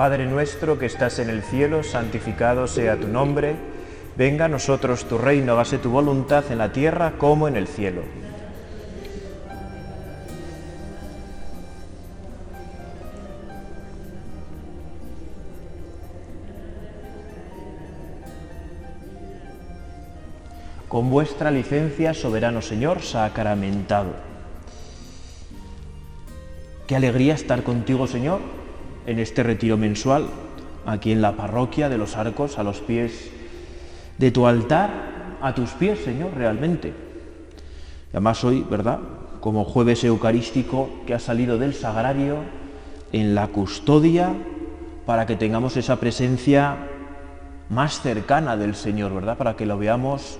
Padre nuestro que estás en el cielo, santificado sea tu nombre, venga a nosotros tu reino, hágase tu voluntad en la tierra como en el cielo. Con vuestra licencia, soberano Señor, sacramentado. Qué alegría estar contigo, Señor, en este retiro mensual, aquí en la parroquia de los arcos, a los pies de tu altar, a tus pies, Señor, realmente. Y además hoy, ¿verdad? Como jueves eucarístico que ha salido del sagrario, en la custodia, para que tengamos esa presencia más cercana del Señor, ¿verdad? Para que lo veamos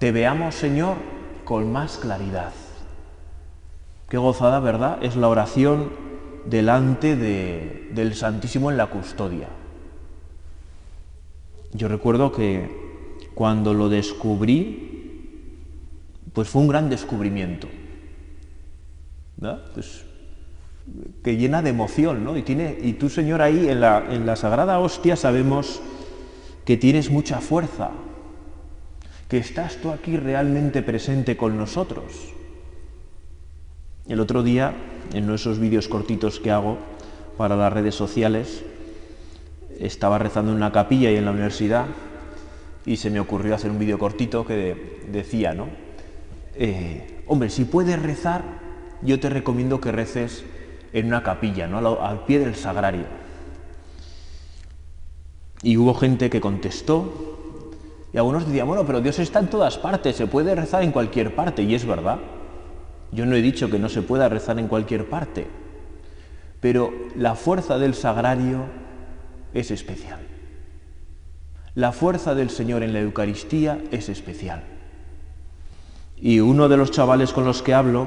te veamos, Señor, con más claridad. Qué gozada, ¿verdad? Es la oración delante del Santísimo en la custodia. Yo recuerdo que cuando lo descubrí, pues fue un gran descubrimiento. Pues, que llena de emoción, ¿no? Y, tiene, y tú, Señor, ahí en la, en la Sagrada Hostia sabemos que tienes mucha fuerza, que estás tú aquí realmente presente con nosotros. El otro día, en esos vídeos cortitos que hago para las redes sociales, estaba rezando en una capilla y en la universidad y se me ocurrió hacer un vídeo cortito que decía, ¿no? Eh, hombre, si puedes rezar, yo te recomiendo que reces en una capilla, ¿no? al pie del sagrario. Y hubo gente que contestó y algunos decían, bueno, pero Dios está en todas partes, se puede rezar en cualquier parte, y es verdad. Yo no he dicho que no se pueda rezar en cualquier parte, pero la fuerza del sagrario es especial. La fuerza del Señor en la Eucaristía es especial. Y uno de los chavales con los que hablo,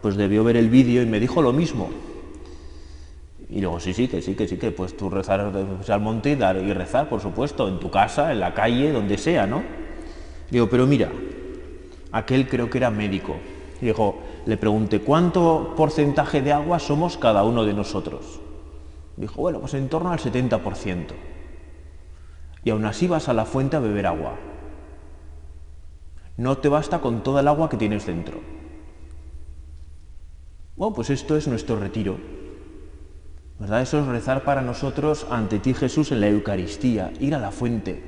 pues debió ver el vídeo y me dijo lo mismo. Y luego, sí, sí, que sí, que sí, que pues tú rezar al monte y, dar, y rezar, por supuesto, en tu casa, en la calle, donde sea, ¿no? Digo, pero mira, aquel creo que era médico. Dijo, le pregunté, ¿cuánto porcentaje de agua somos cada uno de nosotros? Dijo, bueno, pues en torno al 70%. Y aún así vas a la fuente a beber agua. No te basta con toda el agua que tienes dentro. Bueno, pues esto es nuestro retiro. Eso es rezar para nosotros ante ti Jesús en la Eucaristía, ir a la fuente.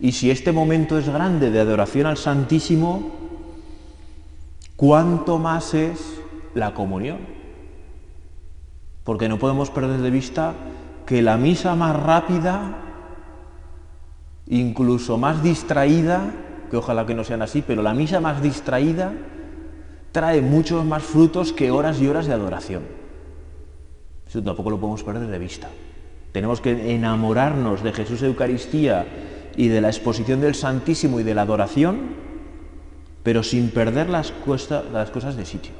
Y si este momento es grande de adoración al Santísimo, ¿cuánto más es la comunión? Porque no podemos perder de vista que la misa más rápida, incluso más distraída, que ojalá que no sean así, pero la misa más distraída trae muchos más frutos que horas y horas de adoración tampoco lo podemos perder de vista. Tenemos que enamorarnos de Jesús Eucaristía y de la exposición del Santísimo y de la adoración, pero sin perder las, las cosas de sitio.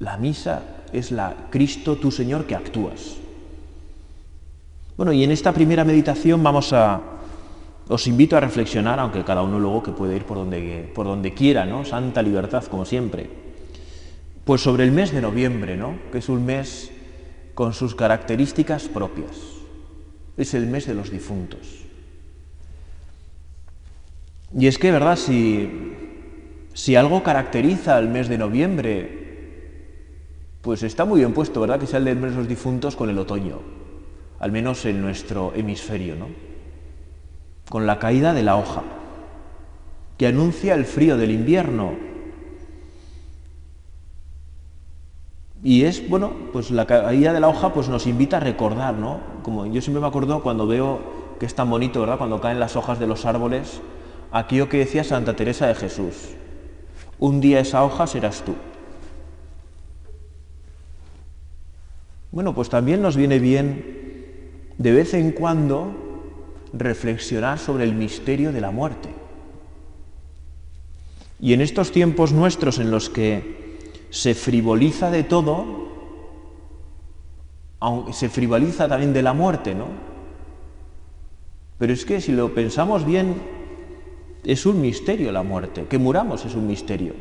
La misa es la Cristo, tu Señor, que actúas. Bueno, y en esta primera meditación vamos a, os invito a reflexionar, aunque cada uno luego que puede ir por donde, por donde quiera, ¿no? Santa libertad, como siempre. Pues sobre el mes de noviembre, ¿no? Que es un mes con sus características propias. Es el mes de los difuntos. Y es que, ¿verdad? Si, si algo caracteriza al mes de noviembre, pues está muy bien puesto, ¿verdad? Que sea el de los difuntos con el otoño, al menos en nuestro hemisferio, ¿no? Con la caída de la hoja, que anuncia el frío del invierno Y es, bueno, pues la caída de la hoja pues nos invita a recordar, ¿no? Como yo siempre me acuerdo cuando veo que es tan bonito, ¿verdad? Cuando caen las hojas de los árboles, aquello que decía Santa Teresa de Jesús. Un día esa hoja serás tú. Bueno, pues también nos viene bien de vez en cuando reflexionar sobre el misterio de la muerte. Y en estos tiempos nuestros en los que se frivoliza de todo, aunque se frivoliza también de la muerte, ¿no? Pero es que si lo pensamos bien, es un misterio la muerte, que muramos es un misterio.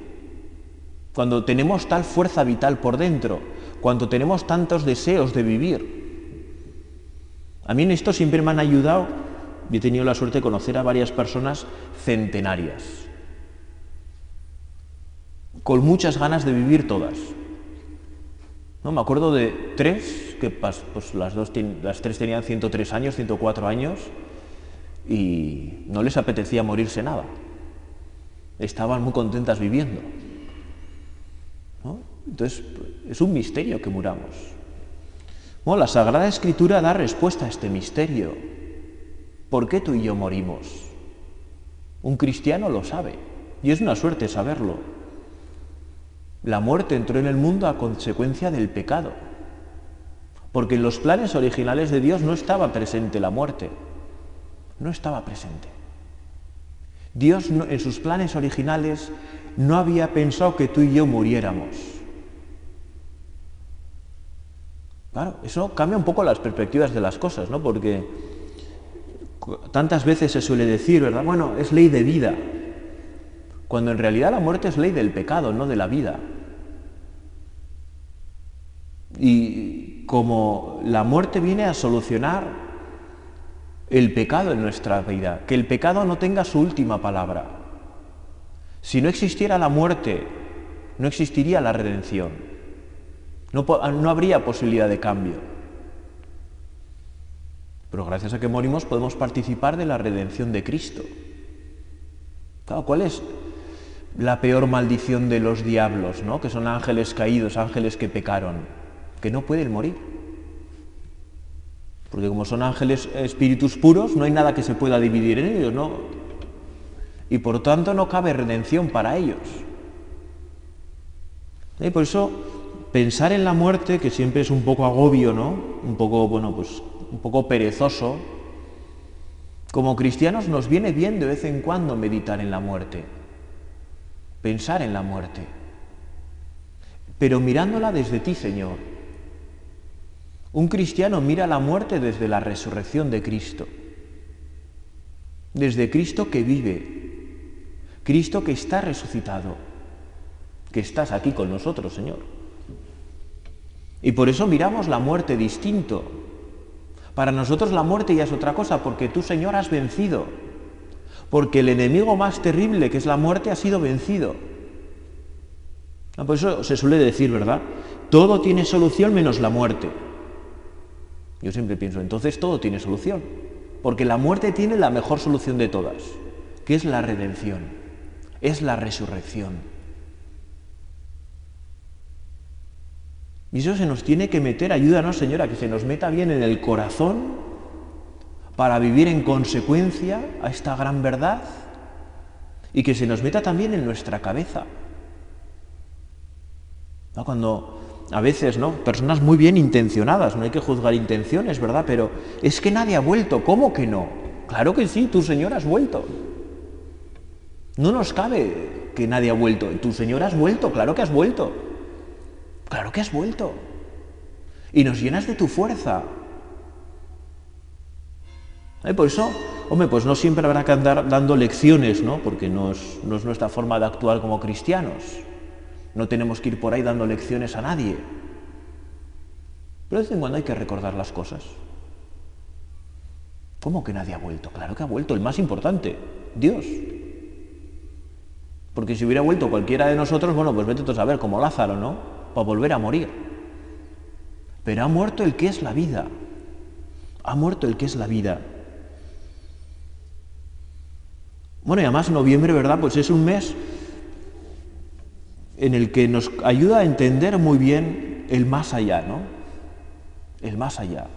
Cuando tenemos tal fuerza vital por dentro, cuando tenemos tantos deseos de vivir, A mí en esto siempre me han ayudado, y he tenido la suerte de conocer a varias personas centenarias, con muchas ganas de vivir todas. No, me acuerdo de tres, que pues, las, dos, las tres tenían 103 años, 104 años, y no les apetecía morirse nada. Estaban muy contentas viviendo. Entonces, es un misterio que muramos. Bueno, la Sagrada Escritura da respuesta a este misterio. ¿Por qué tú y yo morimos? Un cristiano lo sabe, y es una suerte saberlo. La muerte entró en el mundo a consecuencia del pecado, porque en los planes originales de Dios no estaba presente la muerte, no estaba presente. Dios en sus planes originales no había pensado que tú y yo muriéramos. Claro, eso cambia un poco las perspectivas de las cosas, ¿no? Porque tantas veces se suele decir, ¿verdad? Bueno, es ley de vida, cuando en realidad la muerte es ley del pecado, no de la vida. Y como la muerte viene a solucionar el pecado en nuestra vida, que el pecado no tenga su última palabra. Si no existiera la muerte, no existiría la redención. No, habría posibilidad de cambio. Pero gracias a que morimos podemos participar de la redención de Cristo. ¿cuál es la peor maldición de los diablos, ¿no? que son ángeles caídos, ángeles que pecaron? Que no pueden morir. Porque como son ángeles espíritus puros, no hay nada que se pueda dividir en ellos, ¿no? Y por tanto no cabe redención para ellos. Y por eso pensar en la muerte, que siempre es un poco agobio, ¿no? Un poco, bueno, pues un poco perezoso. Como cristianos nos viene bien de vez en cuando meditar en la muerte, pensar en la muerte, pero mirándola desde ti, Señor. Un cristiano mira la muerte desde la resurrección de Cristo, desde Cristo que vive, Cristo que está resucitado, que estás aquí con nosotros, Señor. Y por eso miramos la muerte distinto. Para nosotros la muerte ya es otra cosa, porque tú, Señor, has vencido. Porque el enemigo más terrible, que es la muerte, ha sido vencido. Ah, por eso se suele decir, ¿verdad? Todo tiene solución menos la muerte. Yo siempre pienso, entonces todo tiene solución. Porque la muerte tiene la mejor solución de todas, que es la redención, es la resurrección. Y eso se nos tiene que meter, ayúdanos Señora, que se nos meta bien en el corazón para vivir en consecuencia a esta gran verdad y que se nos meta también en nuestra cabeza. Cuando a veces, ¿no? Personas muy bien intencionadas, no hay que juzgar intenciones, ¿verdad? Pero es que nadie ha vuelto, ¿cómo que no? Claro que sí, tu Señor has vuelto. No nos cabe que nadie ha vuelto. Tu Señor has vuelto, claro que has vuelto. Claro que has vuelto. Y nos llenas de tu fuerza. Por eso, hombre, pues no siempre habrá que andar dando lecciones, ¿no? Porque no es nuestra forma de actuar como cristianos. No tenemos que ir por ahí dando lecciones a nadie. Pero de vez en cuando hay que recordar las cosas. ¿Cómo que nadie ha vuelto? Claro que ha vuelto el más importante, Dios. Porque si hubiera vuelto cualquiera de nosotros, bueno, pues vete tú a saber, como Lázaro, ¿no? para volver a morir. Pero ha muerto el que es la vida. Ha muerto el que es la vida. Bueno, y además noviembre, ¿verdad? Pues es un mes en el que nos ayuda a entender muy bien el más allá, ¿no? El más allá.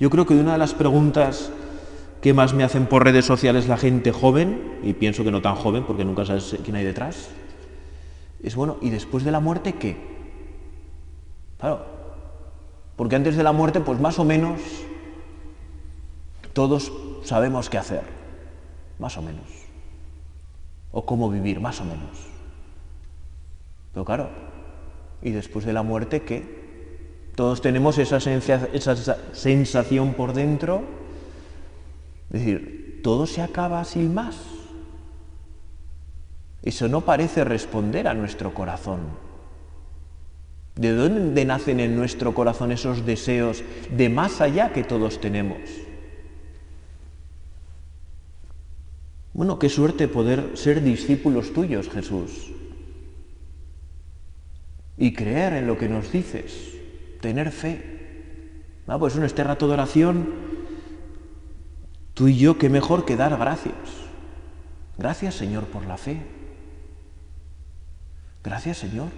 Yo creo que una de las preguntas que más me hacen por redes sociales la gente joven, y pienso que no tan joven porque nunca sabes quién hay detrás, es bueno, ¿y después de la muerte qué? Claro, porque antes de la muerte, pues más o menos todos sabemos qué hacer, más o menos, o cómo vivir, más o menos. Pero claro, ¿y después de la muerte qué? Todos tenemos esa, sensación, por dentro, es decir, todo se acaba sin más. Eso no parece responder a nuestro corazón. ¿De dónde nacen en nuestro corazón esos deseos de más allá que todos tenemos? Bueno, qué suerte poder ser discípulos tuyos, Jesús. Y creer en lo que nos dices, tener fe. Ah, pues en este rato de oración, tú y yo, qué mejor que dar gracias. Gracias, Señor, por la fe. Gracias, Señor,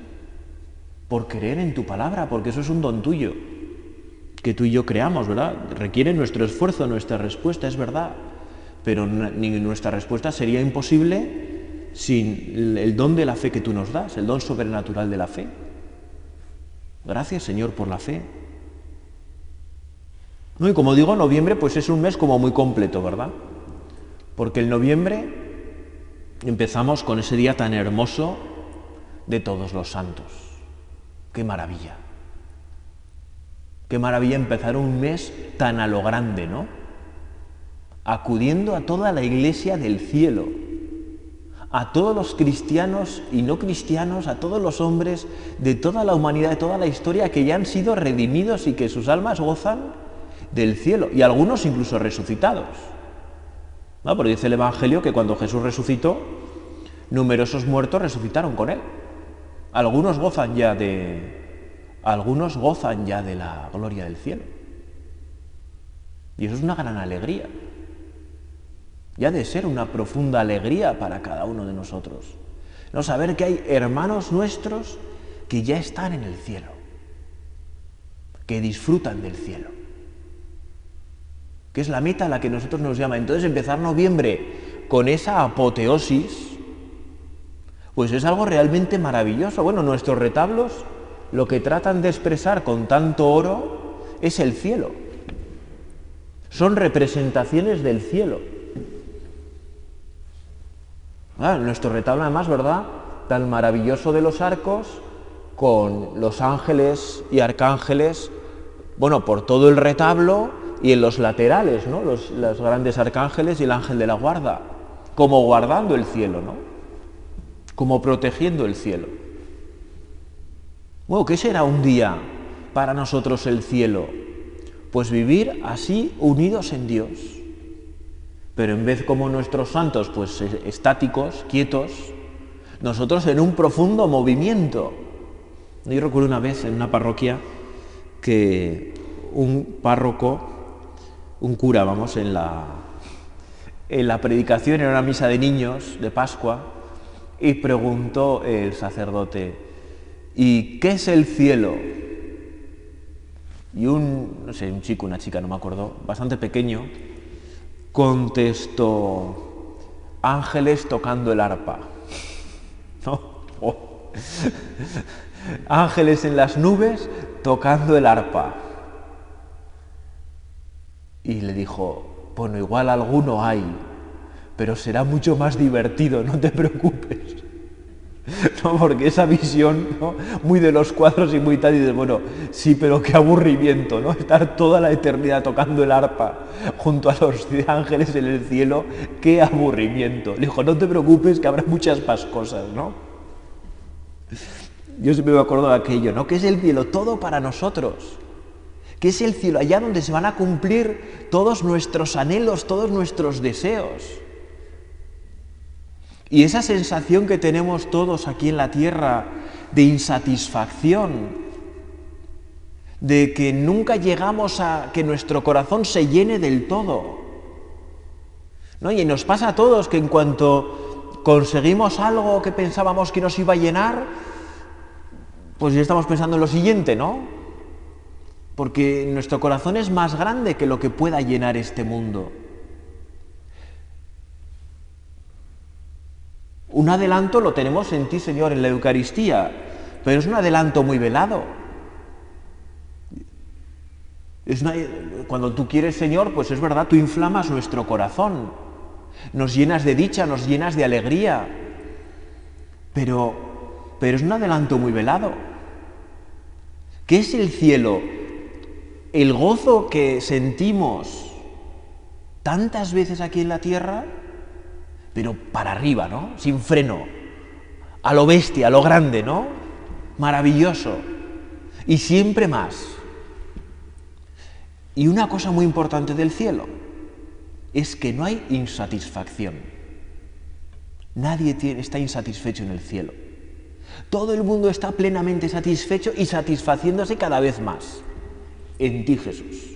por creer en tu palabra, porque eso es un don tuyo. Que tú y yo creamos, ¿verdad? Requiere nuestro esfuerzo, nuestra respuesta, es verdad pero ni nuestra respuesta sería imposible sin el don de la fe que tú nos das, el don sobrenatural de la fe. Gracias Señor por la fe. No, y como digo, noviembre pues es un mes como muy completo, ¿verdad? Porque el noviembre empezamos con ese día tan hermoso de todos los santos. Qué maravilla. Qué maravilla empezar un mes tan a lo grande, ¿no? acudiendo a toda la iglesia del cielo, a todos los cristianos y no cristianos, a todos los hombres de toda la humanidad, de toda la historia, que ya han sido redimidos y que sus almas gozan del cielo, y algunos incluso resucitados. ¿No? Porque dice el Evangelio que cuando Jesús resucitó, numerosos muertos resucitaron con él. Algunos gozan ya de algunos gozan ya de la gloria del cielo. Y eso es una gran alegría y ha de ser una profunda alegría para cada uno de nosotros. No saber que hay hermanos nuestros que ya están en el cielo, que disfrutan del cielo, que es la meta a la que nosotros nos llama. Entonces empezar noviembre con esa apoteosis, pues es algo realmente maravilloso. Bueno, nuestros retablos lo que tratan de expresar con tanto oro es el cielo. Son representaciones del cielo. Ah, nuestro retablo además, ¿verdad? Tan maravilloso de los arcos, con los ángeles y arcángeles, bueno, por todo el retablo y en los laterales, ¿no? Los, los grandes arcángeles y el ángel de la guarda, como guardando el cielo, ¿no? Como protegiendo el cielo. Bueno, ¿qué será un día para nosotros el cielo? Pues vivir así unidos en Dios pero en vez como nuestros santos, pues eh, estáticos, quietos, nosotros en un profundo movimiento. Yo recuerdo una vez en una parroquia que un párroco, un cura, vamos, en la, en la predicación, en una misa de niños de Pascua, y preguntó el sacerdote, ¿y qué es el cielo? Y un, no sé, un chico, una chica, no me acuerdo, bastante pequeño, contestó, ángeles tocando el arpa. Oh. ángeles en las nubes tocando el arpa. Y le dijo, bueno, igual alguno hay, pero será mucho más divertido, no te preocupes. ¿no? Porque esa visión, Muy de los cuadros y muy tal, y dices, bueno, sí, pero qué aburrimiento, ¿no? Estar toda la eternidad tocando el arpa junto a los ángeles en el cielo, qué aburrimiento. Le dijo, no te preocupes, que habrá muchas más cosas, ¿no? Yo siempre me acuerdo de aquello, ¿no? Que es el cielo todo para nosotros. Que es el cielo allá donde se van a cumplir todos nuestros anhelos, todos nuestros deseos. Y esa sensación que tenemos todos aquí en la tierra de insatisfacción, de que nunca llegamos a que nuestro corazón se llene del todo. ¿No? Y nos pasa a todos que en cuanto conseguimos algo que pensábamos que nos iba a llenar, pues ya estamos pensando en lo siguiente, ¿no? Porque nuestro corazón es más grande que lo que pueda llenar este mundo. Un adelanto lo tenemos en ti, Señor, en la Eucaristía, pero es un adelanto muy velado. cuando tú quieres, Señor, pues es verdad, tú inflamas nuestro corazón, nos llenas de dicha, nos llenas de alegría, pero, pero es un adelanto muy velado. ¿Qué es el cielo? El gozo que sentimos tantas veces aquí en la tierra pero para arriba, ¿no? Sin freno, a lo bestia, a lo grande, ¿no? Maravilloso. Y siempre más. Y una cosa muy importante del cielo es que no hay insatisfacción. Nadie está insatisfecho en el cielo. Todo el mundo está plenamente satisfecho y satisfaciéndose cada vez más. En ti Jesús.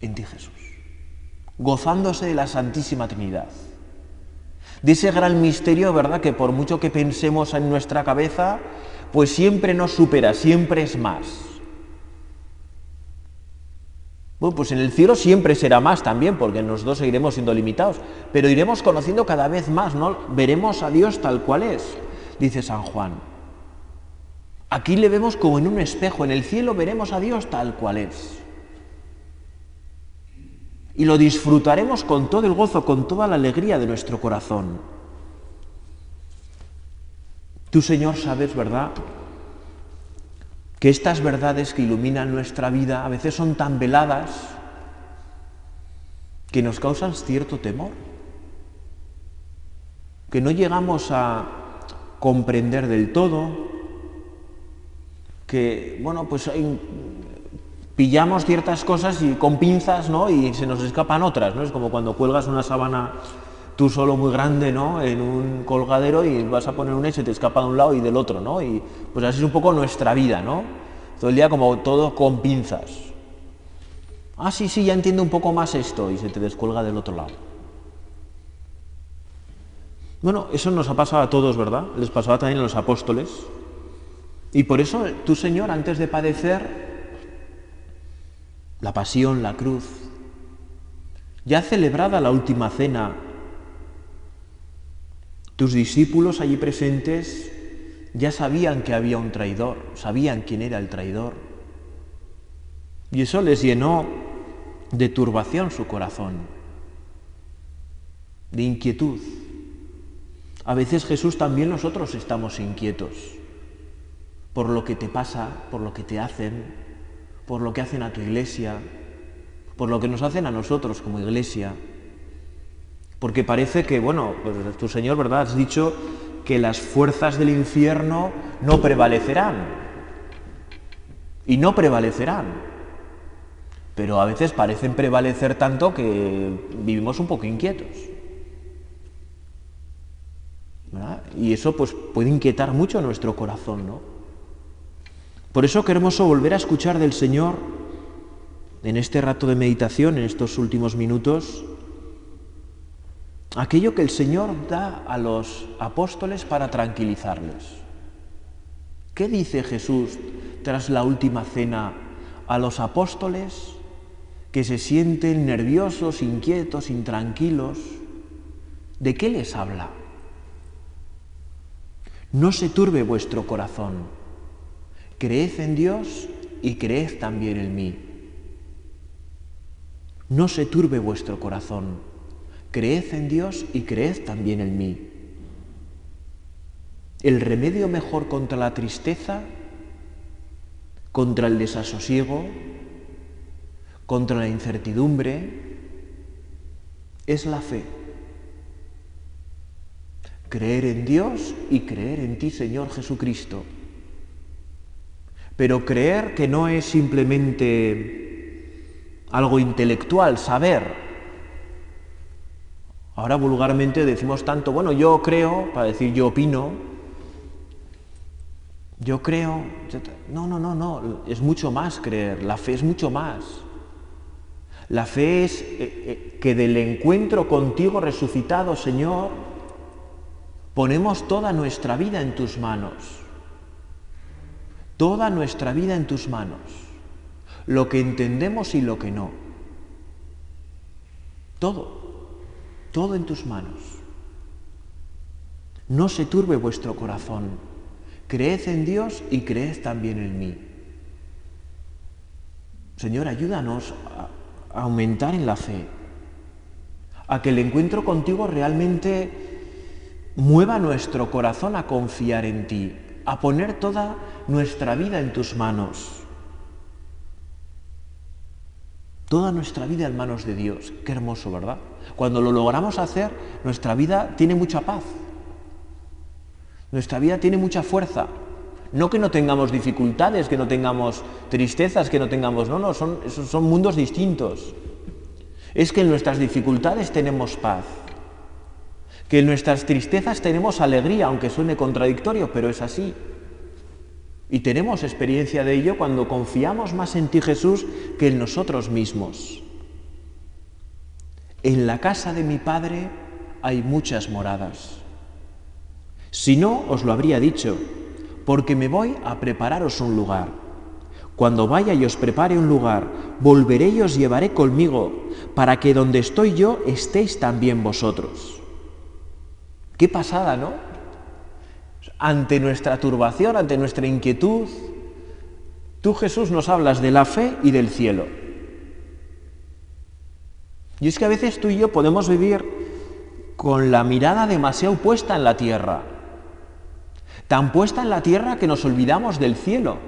En ti Jesús. Gozándose de la Santísima Trinidad. De ese gran misterio, ¿verdad? Que por mucho que pensemos en nuestra cabeza, pues siempre nos supera, siempre es más. Bueno, pues en el cielo siempre será más también, porque nosotros seguiremos siendo limitados, pero iremos conociendo cada vez más, ¿no? Veremos a Dios tal cual es, dice San Juan. Aquí le vemos como en un espejo, en el cielo veremos a Dios tal cual es. Y lo disfrutaremos con todo el gozo, con toda la alegría de nuestro corazón. Tú, Señor, sabes, ¿verdad? Que estas verdades que iluminan nuestra vida a veces son tan veladas que nos causan cierto temor, que no llegamos a comprender del todo, que, bueno, pues pillamos ciertas cosas y con pinzas, ¿no? Y se nos escapan otras, ¿no? Es como cuando cuelgas una sábana tú solo muy grande, ¿no? En un colgadero y vas a poner un y te escapa de un lado y del otro, ¿no? Y pues así es un poco nuestra vida, ¿no? Todo el día como todo con pinzas. Ah, sí, sí, ya entiendo un poco más esto y se te descuelga del otro lado. Bueno, eso nos ha pasado a todos, ¿verdad? Les pasaba también a los apóstoles. Y por eso tú, Señor, antes de padecer la pasión, la cruz, ya celebrada la última cena, tus discípulos allí presentes ya sabían que había un traidor, sabían quién era el traidor. Y eso les llenó de turbación su corazón, de inquietud. A veces Jesús también nosotros estamos inquietos por lo que te pasa, por lo que te hacen, por lo que hacen a tu iglesia, por lo que nos hacen a nosotros como iglesia. Porque parece que, bueno, pues tu Señor, ¿verdad? Has dicho que las fuerzas del infierno no prevalecerán. Y no prevalecerán. Pero a veces parecen prevalecer tanto que vivimos un poco inquietos. Y eso pues puede inquietar mucho nuestro corazón, ¿no? Por eso queremos volver a escuchar del Señor en este rato de meditación, en estos últimos minutos, aquello que el Señor da a los apóstoles para tranquilizarles. ¿Qué dice Jesús tras la última cena a los apóstoles que se sienten nerviosos, inquietos, intranquilos? ¿De qué les habla? No se turbe vuestro corazón. Creed en Dios y creed también en mí. No se turbe vuestro corazón creed en Dios y creed también en mí. El remedio mejor contra la tristeza, contra el desasosiego, contra la incertidumbre, es la fe. Creer en Dios y creer en ti, Señor Jesucristo. Pero creer que no es simplemente algo intelectual, saber, Ahora vulgarmente decimos tanto, bueno, yo creo, para decir yo opino, yo creo, no, no, no, no, es mucho más creer, la fe es mucho más. La fe es eh, eh, que del encuentro contigo resucitado, Señor, ponemos toda nuestra vida en tus manos. Toda nuestra vida en tus manos. Lo que entendemos y lo que no. Todo todo en tus manos. No se turbe vuestro corazón. Creed en Dios y creed también en mí. Señor, ayúdanos a aumentar en la fe, a que el encuentro contigo realmente mueva nuestro corazón a confiar en ti, a poner toda nuestra vida en tus manos. Toda nuestra vida en manos de Dios. Qué hermoso, ¿verdad? Cuando lo logramos hacer, nuestra vida tiene mucha paz. Nuestra vida tiene mucha fuerza. No que no tengamos dificultades, que no tengamos tristezas, que no tengamos... No, no, son, son mundos distintos. Es que en nuestras dificultades tenemos paz. que en nuestras tristezas tenemos alegría, aunque suene contradictorio, pero es así. Y tenemos experiencia de ello cuando confiamos más en ti Jesús que en nosotros mismos. En la casa de mi Padre hay muchas moradas. Si no, os lo habría dicho, porque me voy a prepararos un lugar. Cuando vaya y os prepare un lugar, volveré y os llevaré conmigo, para que donde estoy yo estéis también vosotros. Qué pasada, ¿no? Ante nuestra turbación, ante nuestra inquietud, tú Jesús nos hablas de la fe y del cielo. Y es que a veces tú y yo podemos vivir con la mirada demasiado puesta en la tierra, tan puesta en la tierra que nos olvidamos del cielo.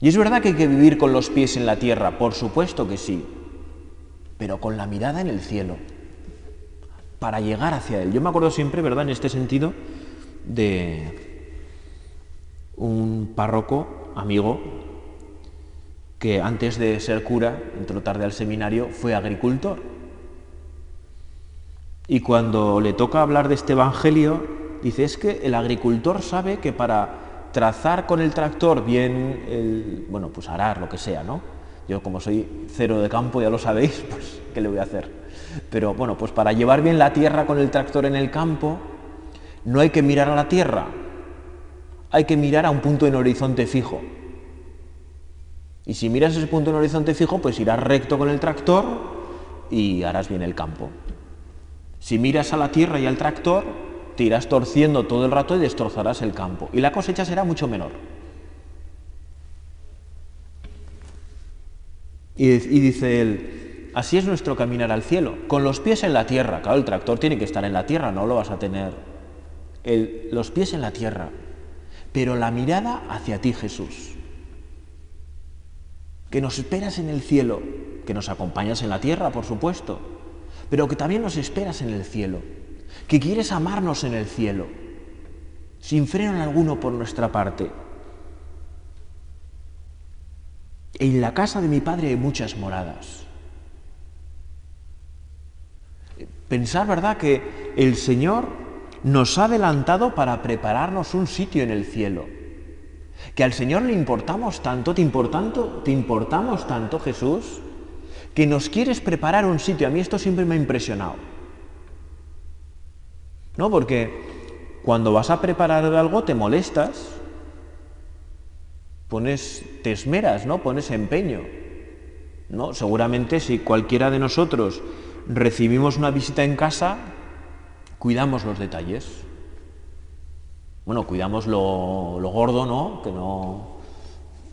Y es verdad que hay que vivir con los pies en la tierra, por supuesto que sí, pero con la mirada en el cielo, para llegar hacia él. Yo me acuerdo siempre, ¿verdad?, en este sentido, de un párroco amigo que antes de ser cura, entró tarde al seminario, fue agricultor. Y cuando le toca hablar de este Evangelio, dice, es que el agricultor sabe que para trazar con el tractor bien, el, bueno, pues arar, lo que sea, ¿no? Yo como soy cero de campo, ya lo sabéis, pues, ¿qué le voy a hacer? Pero bueno, pues para llevar bien la tierra con el tractor en el campo, no hay que mirar a la tierra, hay que mirar a un punto en horizonte fijo. Y si miras ese punto en horizonte fijo, pues irás recto con el tractor y harás bien el campo. Si miras a la tierra y al tractor, te irás torciendo todo el rato y destrozarás el campo. Y la cosecha será mucho menor. Y, dice él, así es nuestro caminar al cielo, con los pies en la tierra. Claro, el tractor tiene que estar en la tierra, no lo vas a tener. los pies en la tierra, pero la mirada hacia ti, Jesús que nos esperas en el cielo, que nos acompañas en la tierra, por supuesto, pero que también nos esperas en el cielo, que quieres amarnos en el cielo, sin freno alguno por nuestra parte. En la casa de mi padre hay muchas moradas. Pensar, ¿verdad?, que el Señor nos ha adelantado para prepararnos un sitio en el cielo. Que al Señor le importamos tanto, te, te importamos tanto, Jesús, que nos quieres preparar un sitio. A mí esto siempre me ha impresionado. ¿No? Porque cuando vas a preparar algo te molestas, pones, te esmeras, ¿no? Pones empeño. ¿No? Seguramente si cualquiera de nosotros recibimos una visita en casa, cuidamos los detalles bueno, cuidamos lo, gordo, ¿no? Que, ¿no?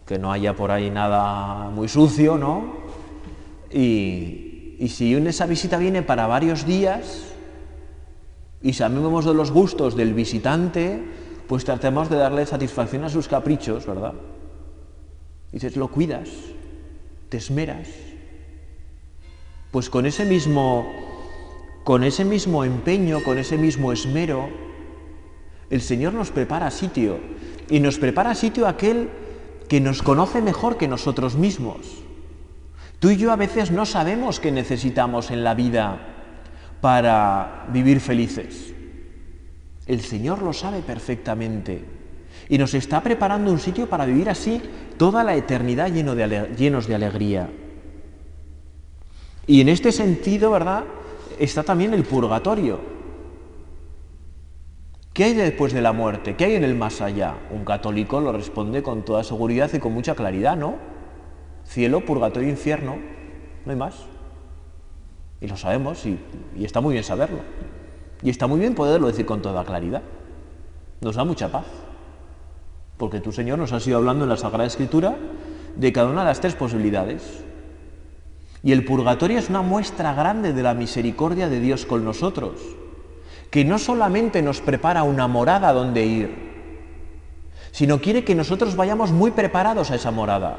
que no haya por ahí nada muy sucio, ¿no? Y, y si esa visita viene para varios días y sabemos de los gustos del visitante, pues tratemos de darle satisfacción a sus caprichos, ¿verdad? dices, lo cuidas, te esmeras. Pues con ese mismo, con ese mismo empeño, con ese mismo esmero, el Señor nos prepara sitio y nos prepara sitio aquel que nos conoce mejor que nosotros mismos. Tú y yo a veces no sabemos qué necesitamos en la vida para vivir felices. El Señor lo sabe perfectamente y nos está preparando un sitio para vivir así toda la eternidad lleno de llenos de alegría. Y en este sentido, ¿verdad? Está también el purgatorio. ¿Qué hay después de la muerte? ¿Qué hay en el más allá? Un católico lo responde con toda seguridad y con mucha claridad, ¿no? Cielo, purgatorio, infierno, no hay más. Y lo sabemos y, está muy bien saberlo. Y está muy bien poderlo decir con toda claridad. Nos da mucha paz. Porque tu Señor nos ha ido hablando en la Sagrada Escritura de cada una de las tres posibilidades. Y el purgatorio es una muestra grande de la misericordia de Dios con nosotros que no solamente nos prepara una morada donde ir, sino quiere que nosotros vayamos muy preparados a esa morada.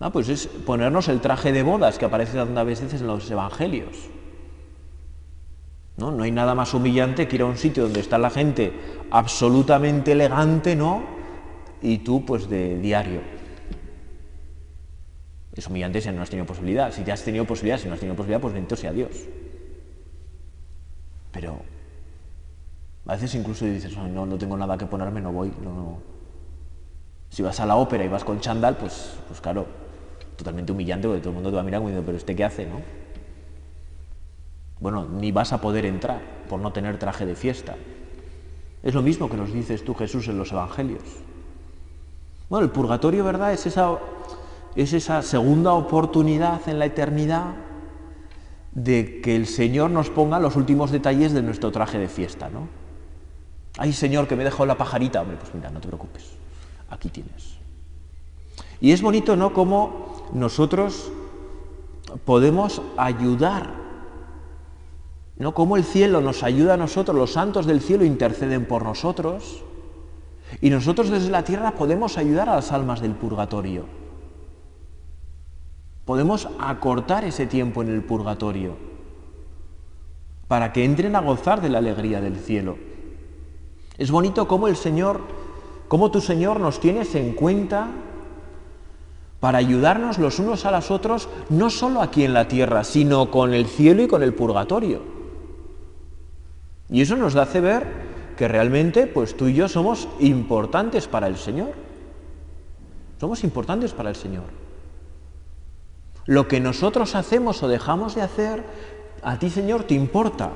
Ah, pues es ponernos el traje de bodas que aparece tantas veces en los evangelios. ¿No? no hay nada más humillante que ir a un sitio donde está la gente absolutamente elegante, ¿no? Y tú, pues de diario. Es humillante si no has tenido posibilidad. Si ya has tenido posibilidad, si no has tenido posibilidad, pues bendito sea Dios. Pero a veces incluso dices, no, no tengo nada que ponerme, no voy. No, Si vas a la ópera y vas con chándal, pues, pues claro, totalmente humillante porque todo el mundo te va a mirar y dice, pero ¿este qué hace, no? Bueno, ni vas a poder entrar por no tener traje de fiesta. Es lo mismo que nos dices tú, Jesús, en los Evangelios. Bueno, el purgatorio, ¿verdad? Es esa, es esa segunda oportunidad en la eternidad de que el Señor nos ponga los últimos detalles de nuestro traje de fiesta, ¿no? Ay, Señor, que me he dejado la pajarita. Hombre, pues mira, no te preocupes. Aquí tienes. Y es bonito, ¿no? Cómo nosotros podemos ayudar, ¿no? Cómo el cielo nos ayuda a nosotros, los santos del cielo interceden por nosotros, y nosotros desde la tierra podemos ayudar a las almas del purgatorio. Podemos acortar ese tiempo en el purgatorio para que entren a gozar de la alegría del cielo. Es bonito cómo el Señor, cómo tu Señor nos tienes en cuenta para ayudarnos los unos a los otros, no solo aquí en la tierra, sino con el cielo y con el purgatorio. Y eso nos hace ver que realmente, pues tú y yo somos importantes para el Señor. Somos importantes para el Señor. Lo que nosotros hacemos o dejamos de hacer, a ti Señor te importa.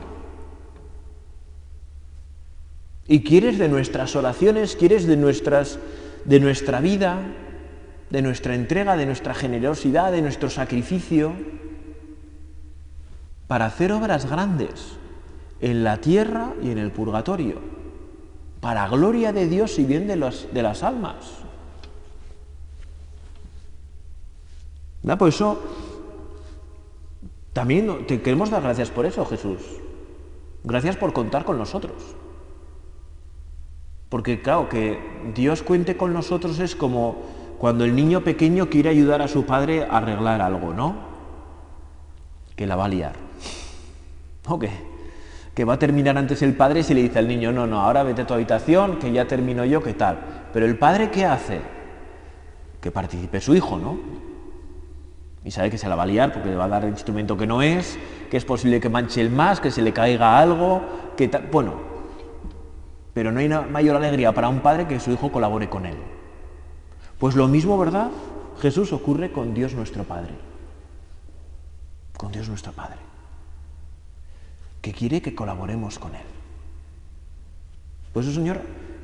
Y quieres de nuestras oraciones, quieres de, nuestras, de nuestra vida, de nuestra entrega, de nuestra generosidad, de nuestro sacrificio, para hacer obras grandes en la tierra y en el purgatorio, para gloria de Dios y bien de, de las almas. Por eso, también te queremos dar gracias por eso, Jesús. Gracias por contar con nosotros. Porque claro, que Dios cuente con nosotros es como cuando el niño pequeño quiere ayudar a su padre a arreglar algo, ¿no? Que la va a liar. ¿O qué? Que va a terminar antes el padre si le dice al niño, no, no, ahora vete a tu habitación, que ya termino yo, ¿qué tal? Pero el padre, ¿qué hace? Que participe su hijo, ¿no? Y sabe que se la va a liar porque le va a dar el instrumento que no es, que es posible que manche el más, que se le caiga algo, que tal. Bueno, pero no hay mayor alegría para un padre que su hijo colabore con él. Pues lo mismo, ¿verdad? Jesús ocurre con Dios nuestro Padre. Con Dios nuestro Padre. Que quiere que colaboremos con Él. Pues eso, Señor,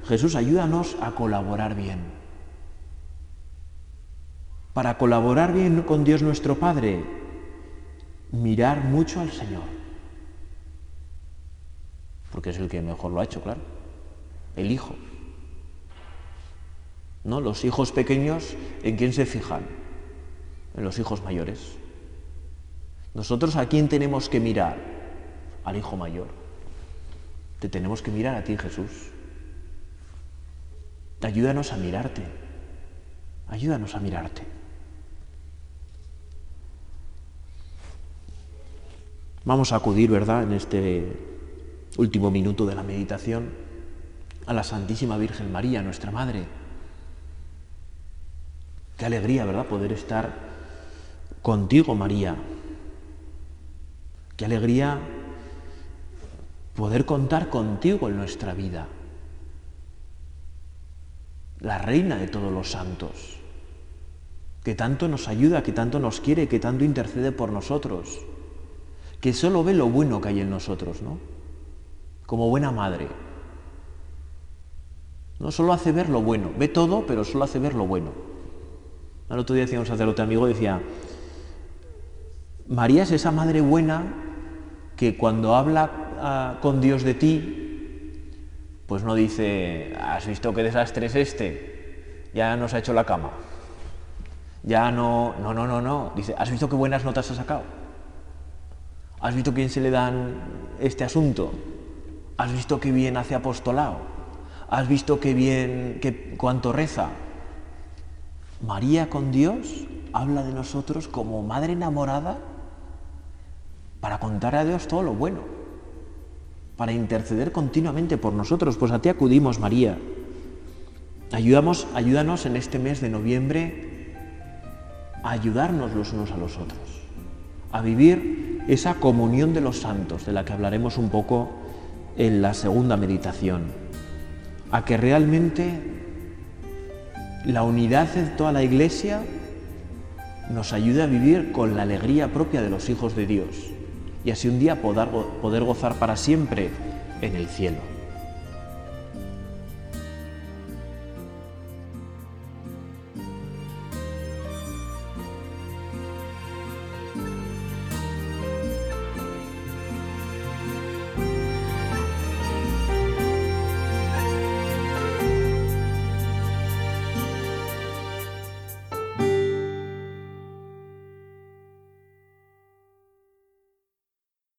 Jesús, ayúdanos a colaborar bien para colaborar bien con Dios nuestro Padre, mirar mucho al Señor. Porque es el que mejor lo ha hecho, claro. El Hijo. ¿No? Los hijos pequeños, ¿en quién se fijan? En los hijos mayores. Nosotros a quién tenemos que mirar? Al Hijo mayor. Te tenemos que mirar a ti, Jesús. Ayúdanos a mirarte. Ayúdanos a mirarte. Vamos a acudir, ¿verdad?, en este último minuto de la meditación a la Santísima Virgen María, nuestra Madre. Qué alegría, ¿verdad?, poder estar contigo, María. Qué alegría poder contar contigo en nuestra vida. La reina de todos los santos, que tanto nos ayuda, que tanto nos quiere, que tanto intercede por nosotros que solo ve lo bueno que hay en nosotros, ¿no? Como buena madre. No solo hace ver lo bueno, ve todo, pero solo hace ver lo bueno. El otro día decía un sacerdote amigo, decía, María es esa madre buena que cuando habla ah, con Dios de ti, pues no dice, ¿has visto qué desastre es este? Ya nos ha hecho la cama. Ya no, no, no, no, no. Dice, ¿has visto qué buenas notas ha sacado? ¿Has visto quién se le dan este asunto? ¿Has visto qué bien hace apostolado? ¿Has visto qué bien, qué, cuánto reza? María con Dios habla de nosotros como madre enamorada para contar a Dios todo lo bueno, para interceder continuamente por nosotros. Pues a ti acudimos, María. Ayudamos, ayúdanos en este mes de noviembre a ayudarnos los unos a los otros, a vivir esa comunión de los santos de la que hablaremos un poco en la segunda meditación, a que realmente la unidad de toda la iglesia nos ayude a vivir con la alegría propia de los hijos de Dios y así un día poder, poder gozar para siempre en el cielo.